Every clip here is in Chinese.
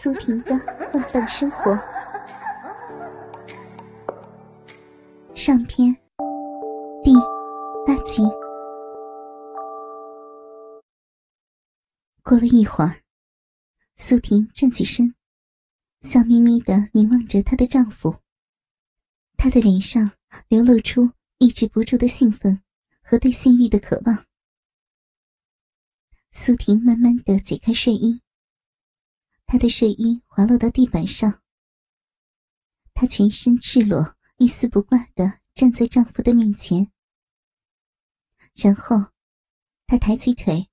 苏婷的放荡生活上篇第八集。过了一会儿，苏婷站起身，笑眯眯的凝望着她的丈夫。她的脸上流露出抑制不住的兴奋和对性欲的渴望。苏婷慢慢的解开睡衣。她的睡衣滑落到地板上，她全身赤裸、一丝不挂的站在丈夫的面前。然后，她抬起腿，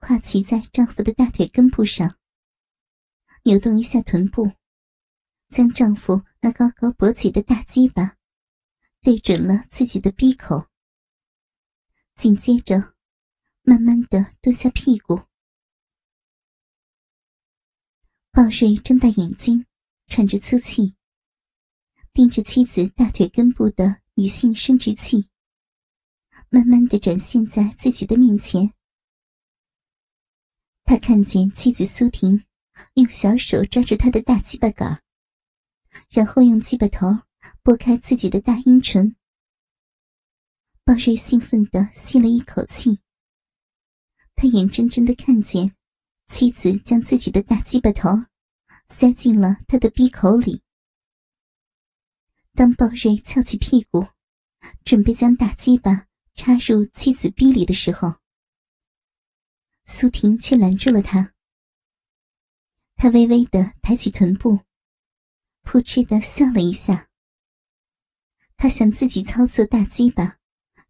跨骑在丈夫的大腿根部上，扭动一下臀部，将丈夫那高高勃起的大鸡巴对准了自己的鼻口。紧接着，慢慢的蹲下屁股。鲍瑞睁大眼睛，喘着粗气，盯着妻子大腿根部的女性生殖器，慢慢的展现在自己的面前。他看见妻子苏婷用小手抓住他的大鸡巴杆，然后用鸡巴头拨开自己的大阴唇。鲍瑞兴奋的吸了一口气，他眼睁睁的看见。妻子将自己的大鸡巴头塞进了他的鼻口里。当鲍瑞翘起屁股，准备将大鸡巴插入妻子逼里的时候，苏婷却拦住了他。他微微的抬起臀部，扑哧的笑了一下。他想自己操作大鸡巴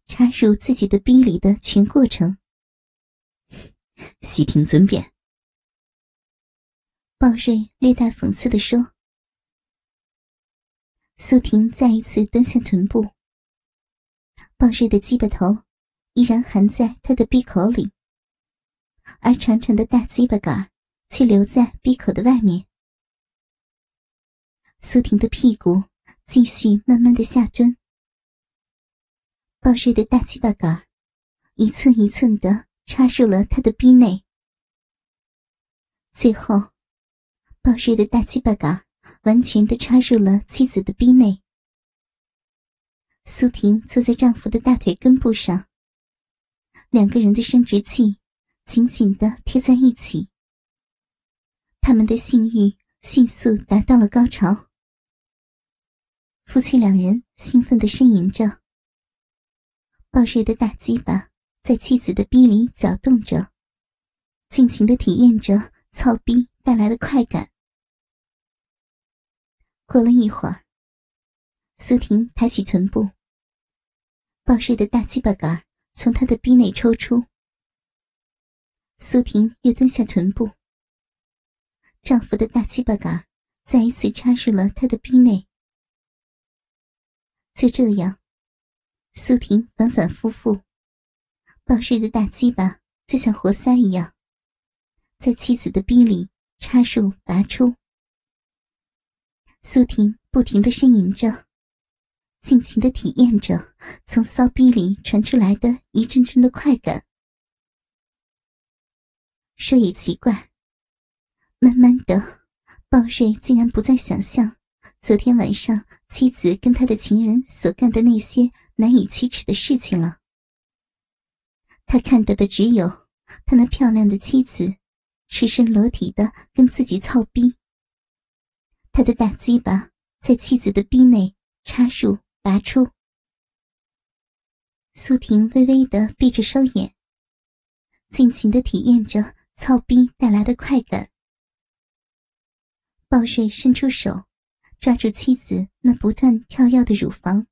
插入自己的逼里的全过程。悉听尊便。鲍瑞略带讽刺的说：“苏婷再一次蹲下臀部，鲍瑞的鸡巴头依然含在他的鼻口里，而长长的大鸡巴杆却留在鼻口的外面。苏婷的屁股继续慢慢的下蹲，鲍瑞的大鸡巴杆一寸一寸的插入了他的逼内，最后。”鲍瑞的大鸡巴杆完全的插入了妻子的逼内。苏婷坐在丈夫的大腿根部上，两个人的生殖器紧紧的贴在一起，他们的性欲迅速达到了高潮。夫妻两人兴奋的呻吟着，鲍瑞的大鸡巴在妻子的逼里搅动着，尽情的体验着操逼带来的快感。过了一会儿，苏婷抬起臀部，鲍瑞的大鸡巴杆从她的逼内抽出。苏婷又蹲下臀部，丈夫的大鸡巴杆再一次插入了她的逼内。就这样，苏婷反反复复，鲍瑞的大鸡巴就像活塞一样，在妻子的逼里插入拔出。苏婷不停的呻吟着，尽情的体验着从骚逼里传出来的一阵阵的快感。说也奇怪，慢慢的，鲍瑞竟然不再想象昨天晚上妻子跟他的情人所干的那些难以启齿的事情了。他看到的只有他那漂亮的妻子，赤身裸体的跟自己操逼。他的大鸡巴在妻子的逼内插入、拔出。苏婷微微的闭着双眼，尽情的体验着操逼带来的快感。鲍瑞伸出手，抓住妻子那不断跳跃的乳房。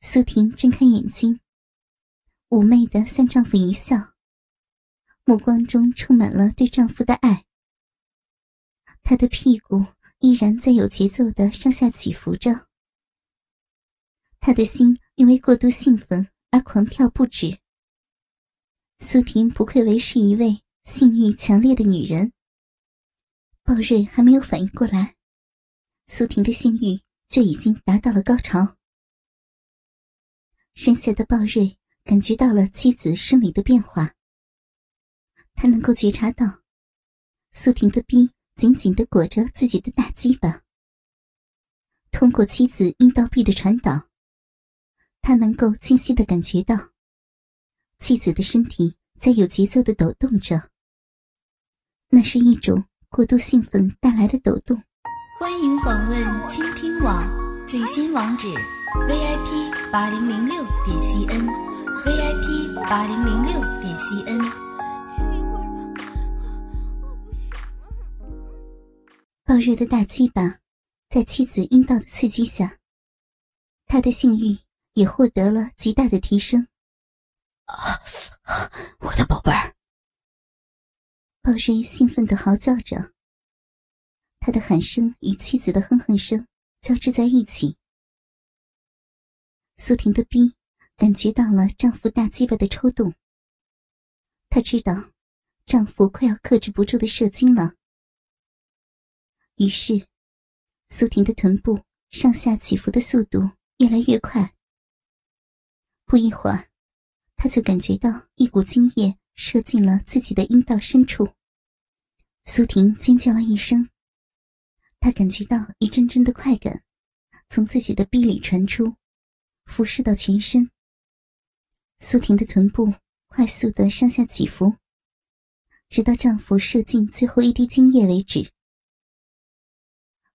苏婷睁开眼睛，妩媚的向丈夫一笑，目光中充满了对丈夫的爱。他的屁股依然在有节奏的上下起伏着，他的心因为过度兴奋而狂跳不止。苏婷不愧为是一位性欲强烈的女人。鲍瑞还没有反应过来，苏婷的性欲就已经达到了高潮。身下的鲍瑞感觉到了妻子生理的变化，他能够觉察到。苏婷的臂紧紧的裹着自己的大鸡巴，通过妻子阴道壁的传导，他能够清晰的感觉到妻子的身体在有节奏的抖动着。那是一种过度兴奋带来的抖动。欢迎访问倾听网最新网址：vip 八零零六点 cn，vip 八零零六点 cn。爆热的大鸡巴，在妻子阴道的刺激下，他的性欲也获得了极大的提升。啊，我的宝贝儿！鲍瑞兴奋的嚎叫着，他的喊声与妻子的哼哼声交织在一起。苏婷的逼感觉到了丈夫大鸡巴的抽动，她知道丈夫快要克制不住的射精了。于是，苏婷的臀部上下起伏的速度越来越快。不一会儿，她就感觉到一股精液射进了自己的阴道深处。苏婷尖叫了一声，她感觉到一阵阵的快感从自己的臂里传出，辐射到全身。苏婷的臀部快速的上下起伏，直到丈夫射进最后一滴精液为止。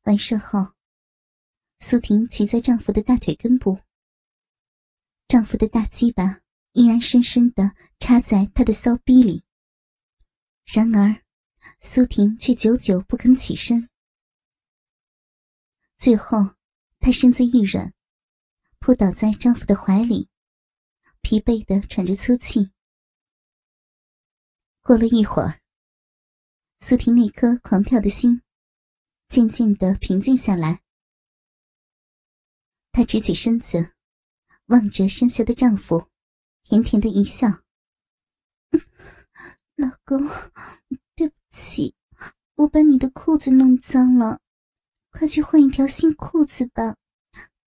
完事后，苏婷骑在丈夫的大腿根部，丈夫的大鸡巴依然深深的插在她的骚逼里。然而，苏婷却久久不肯起身。最后，她身子一软，扑倒在丈夫的怀里，疲惫的喘着粗气。过了一会儿，苏婷那颗狂跳的心。渐渐的平静下来，她直起身子，望着身下的丈夫，甜甜的一笑：“老公，对不起，我把你的裤子弄脏了，快去换一条新裤子吧，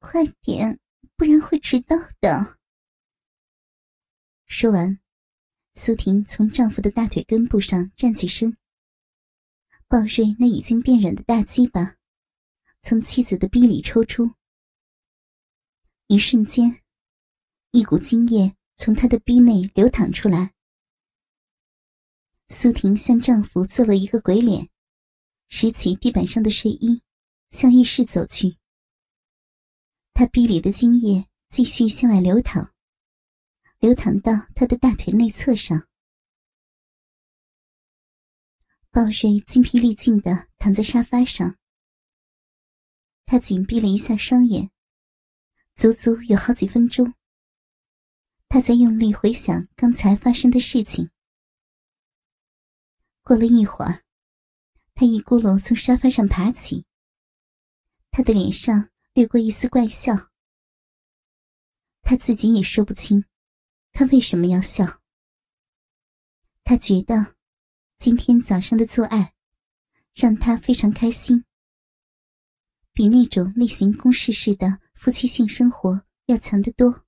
快点，不然会迟到的。”说完，苏婷从丈夫的大腿根部上站起身。鲍瑞那已经变软的大鸡巴，从妻子的逼里抽出。一瞬间，一股精液从他的逼内流淌出来。苏婷向丈夫做了一个鬼脸，拾起地板上的睡衣，向浴室走去。她逼里的精液继续向外流淌，流淌到她的大腿内侧上。鲍瑞精疲力尽的躺在沙发上，他紧闭了一下双眼，足足有好几分钟。他在用力回想刚才发生的事情。过了一会儿，他一咕噜从沙发上爬起，他的脸上掠过一丝怪笑。他自己也说不清，他为什么要笑。他觉得。今天早上的做爱，让他非常开心，比那种例行公事式的夫妻性生活要强得多。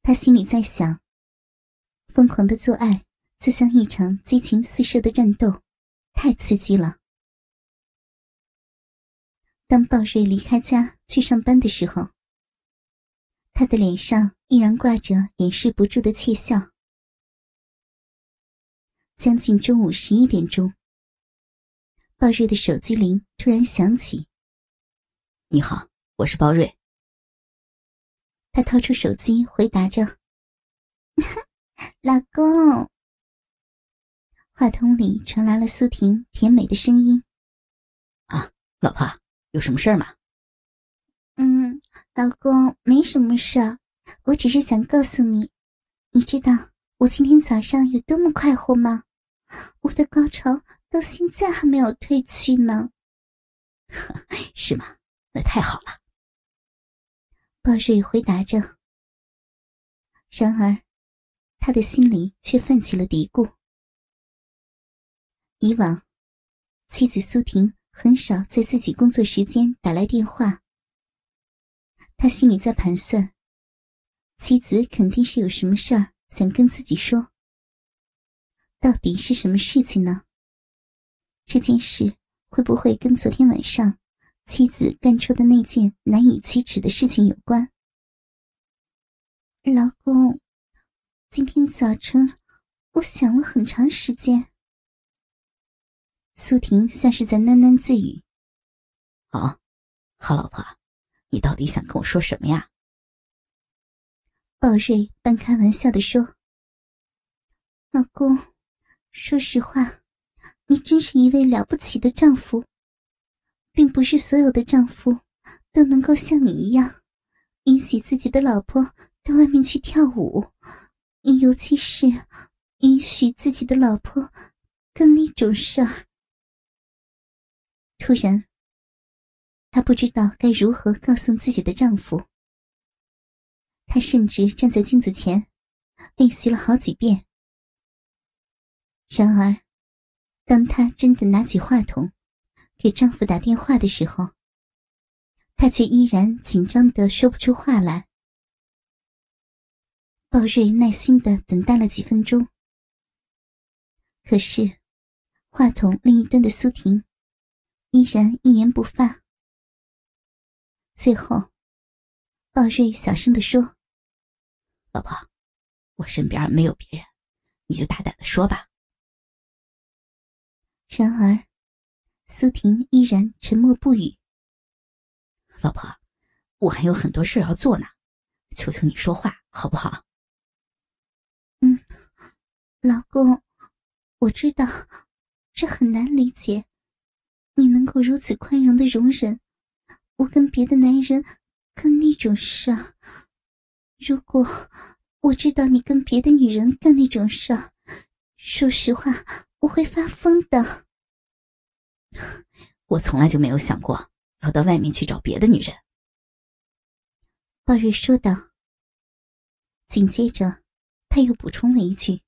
他心里在想：疯狂的做爱就像一场激情四射的战斗，太刺激了。当鲍瑞离开家去上班的时候，他的脸上依然挂着掩饰不住的窃笑。将近中午十一点钟，鲍瑞的手机铃突然响起。“你好，我是鲍瑞。”他掏出手机回答着。“老公。”话筒里传来了苏婷甜美的声音。“啊，老婆，有什么事儿吗？”“嗯，老公，没什么事儿，我只是想告诉你，你知道我今天早上有多么快活吗？”我的高潮到现在还没有退去呢，是吗？那太好了。鲍瑞回答着。然而，他的心里却泛起了嘀咕。以往，妻子苏婷很少在自己工作时间打来电话。他心里在盘算，妻子肯定是有什么事儿想跟自己说。到底是什么事情呢？这件事会不会跟昨天晚上妻子干出的那件难以启齿的事情有关？老公，今天早晨我想了很长时间。苏婷像是在喃喃自语：“啊，好老婆，你到底想跟我说什么呀？”鲍瑞半开玩笑的说：“老公，说实话，你真是一位了不起的丈夫，并不是所有的丈夫都能够像你一样，允许自己的老婆到外面去跳舞，尤其是允许自己的老婆干那种事儿。”突然，她不知道该如何告诉自己的丈夫。她甚至站在镜子前练习了好几遍。然而，当她真的拿起话筒给丈夫打电话的时候，她却依然紧张的说不出话来。鲍瑞耐心的等待了几分钟，可是，话筒另一端的苏婷。依然一言不发。最后，鲍瑞小声的说：“老婆，我身边没有别人，你就大胆的说吧。”然而，苏婷依然沉默不语。老婆，我还有很多事要做呢，求求你说话好不好？嗯，老公，我知道，这很难理解。你能够如此宽容的容忍我跟别的男人干那种事？如果我知道你跟别的女人干那种事，说实话，我会发疯的。我从来就没有想过要到外面去找别的女人。”鲍瑞说道。紧接着，他又补充了一句：“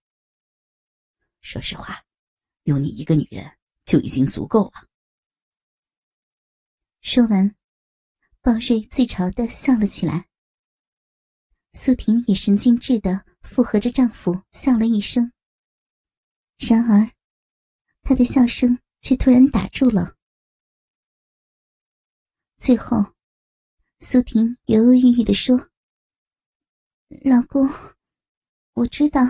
说实话，有你一个女人就已经足够了。”说完，鲍瑞自嘲的笑了起来。苏婷也神经质的附和着丈夫笑了一声。然而，他的笑声却突然打住了。最后，苏婷犹犹豫豫的说：“老公，我知道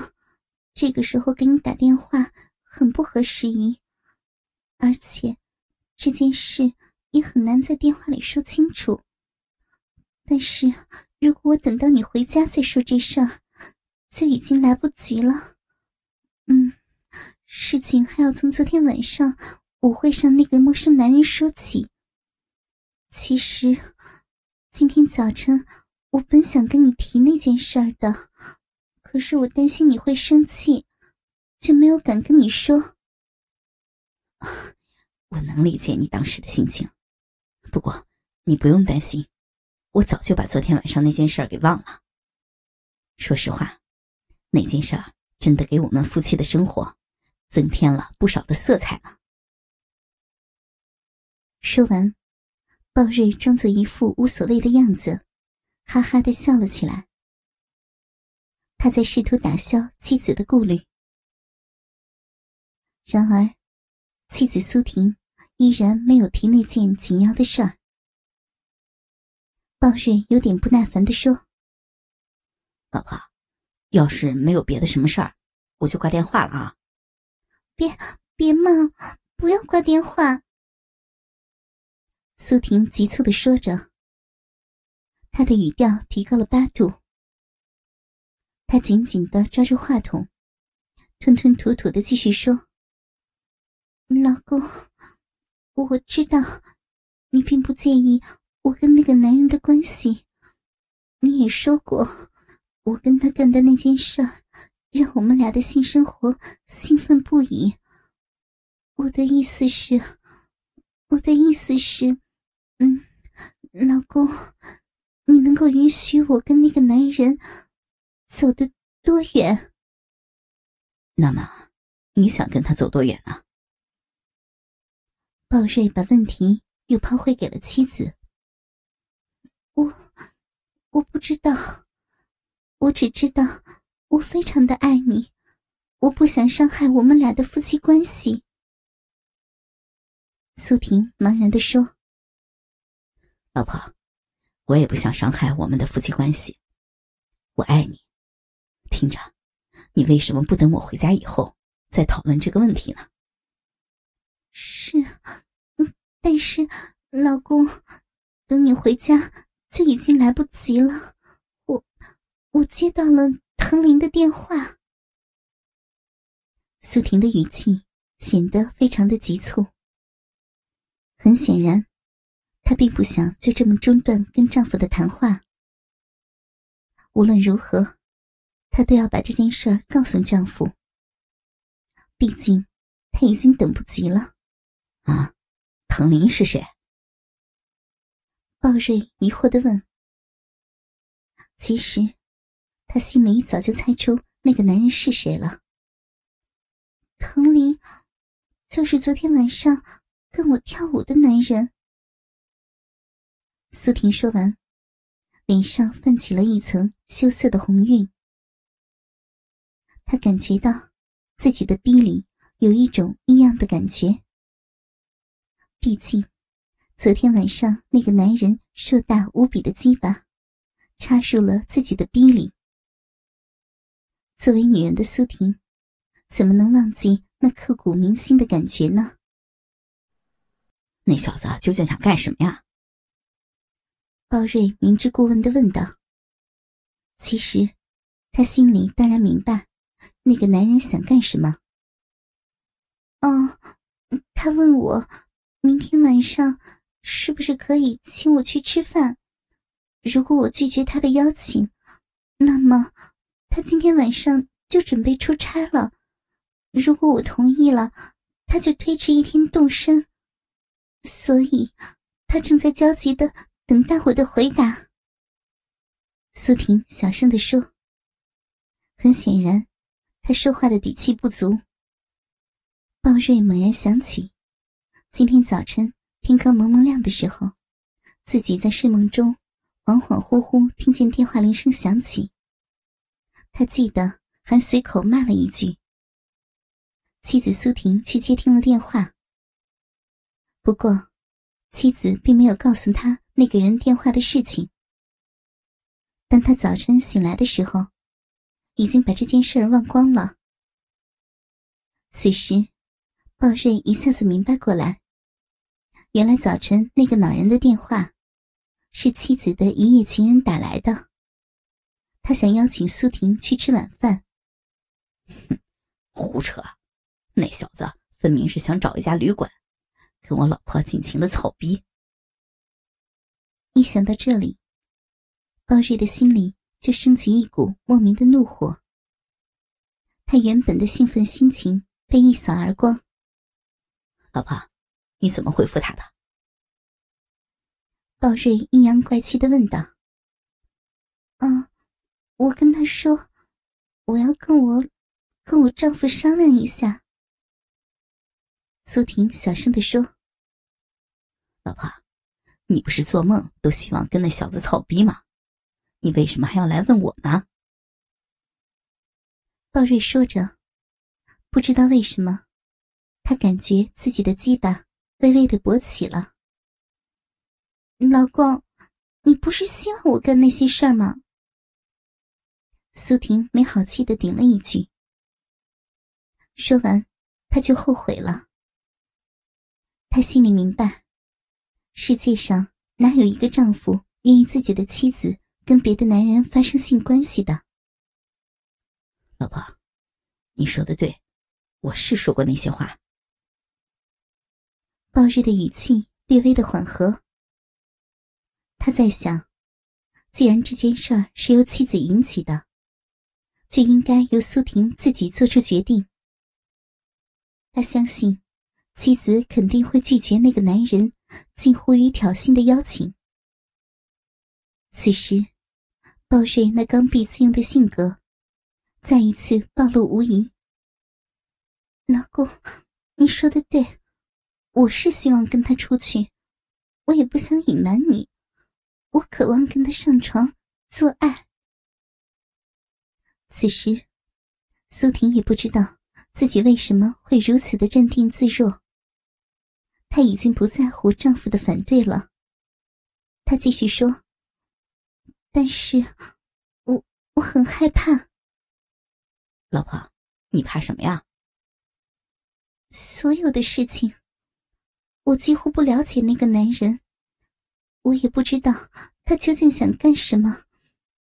这个时候给你打电话很不合时宜，而且这件事……”也很难在电话里说清楚。但是，如果我等到你回家再说这事儿，就已经来不及了。事情还要从昨天晚上舞会上那个陌生男人说起。其实，今天早晨我本想跟你提那件事儿的，可是我担心你会生气，就没有敢跟你说。我能理解你当时的心情。不过，你不用担心，我早就把昨天晚上那件事给忘了。说实话，那件事真的给我们夫妻的生活增添了不少的色彩呢。说完，鲍瑞装作一副无所谓的样子，哈哈的笑了起来。他在试图打消妻子的顾虑，然而，妻子苏婷。依然没有提那件紧要的事儿。鲍瑞有点不耐烦的说：“老婆，要是没有别的什么事儿，我就挂电话了啊。”“别别骂，不要挂电话。”苏婷急促的说着，她的语调提高了八度。她紧紧的抓住话筒，吞吞吐吐的继续说：“老公。”我知道，你并不介意我跟那个男人的关系。你也说过，我跟他干的那件事儿让我们俩的性生活兴奋不已。我的意思是，我的意思是，嗯，老公，你能够允许我跟那个男人走得多远？那么，你想跟他走多远呢？鲍瑞把问题又抛回给了妻子。我，我不知道，我只知道我非常的爱你，我不想伤害我们俩的夫妻关系。苏婷茫然的说：“老婆，我也不想伤害我们的夫妻关系。我爱你，听着，你为什么不等我回家以后再讨论这个问题呢？”是，嗯，但是老公，等你回家就已经来不及了。我，我接到了唐林的电话。苏婷的语气显得非常的急促。很显然，她并不想就这么中断跟丈夫的谈话。无论如何，她都要把这件事告诉丈夫。毕竟，她已经等不及了。啊，唐林是谁？鲍瑞疑惑的问。其实，他心里早就猜出那个男人是谁了。唐林，就是昨天晚上。跟我跳舞的男人。苏婷说完，脸上泛起了一层羞涩的红晕。她感觉到自己的逼里有一种异样的感觉。毕竟，昨天晚上那个男人硕大无比的鸡巴插入了自己的逼里。作为女人的苏婷，怎么能忘记那刻骨铭心的感觉呢？那小子究竟想干什么呀？包瑞明知故问的问道。其实，他心里当然明白，那个男人想干什么。哦，他问我，明天晚上是不是可以请我去吃饭？如果我拒绝他的邀请，那么他今天晚上就准备出差了。如果我同意了，他就推迟一天动身。所以，他正在焦急的等待我的回答。苏婷小声的说：“很显然，他说话的底气不足。”鲍瑞猛然想起，今天早晨天刚蒙蒙亮的时候，自己在睡梦中恍恍惚惚听见电话铃声响起。他记得还随口骂了一句：“妻子苏婷去接听了电话。”不过，妻子并没有告诉他那个人电话的事情。当他早晨醒来的时候，已经把这件事儿忘光了。此时，鲍瑞一下子明白过来，原来早晨那个恼人的电话，是妻子的一夜情人打来的。他想邀请苏婷去吃晚饭。哼，胡扯！那小子分明是想找一家旅馆。跟我老婆尽情的草逼。一想到这里，包瑞的心里就升起一股莫名的怒火。他原本的兴奋心情被一扫而光。老婆，你怎么回复他的？鲍瑞阴阳怪气的问道。啊，我跟他说，我要跟我跟我丈夫商量一下。苏婷小声的说。老婆，你不是做梦都希望跟那小子草逼吗？你为什么还要来问我呢？鲍瑞说着，不知道为什么，他感觉自己的鸡巴微微的勃起了。老公，你不是希望我干那些事儿吗？苏婷没好气的顶了一句。说完，他就后悔了。他心里明白。世界上哪有一个丈夫愿意自己的妻子跟别的男人发生性关系的？老婆，你说的对，我是说过那些话。鲍瑞的语气略微的缓和。他在想，既然这件事儿是由妻子引起的，就应该由苏婷自己做出决定。他相信，妻子肯定会拒绝那个男人。近乎于挑衅的邀请。此时，鲍瑞那刚愎自用的性格再一次暴露无遗。老公，你说的对，我是希望跟他出去，我也不想隐瞒你，我渴望跟他上床做爱。此时，苏婷也不知道自己为什么会如此的镇定自若。她已经不在乎丈夫的反对了。她继续说：“但是，我我很害怕。”老婆，你怕什么呀？所有的事情，我几乎不了解那个男人，我也不知道他究竟想干什么，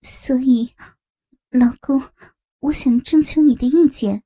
所以，老公，我想征求你的意见。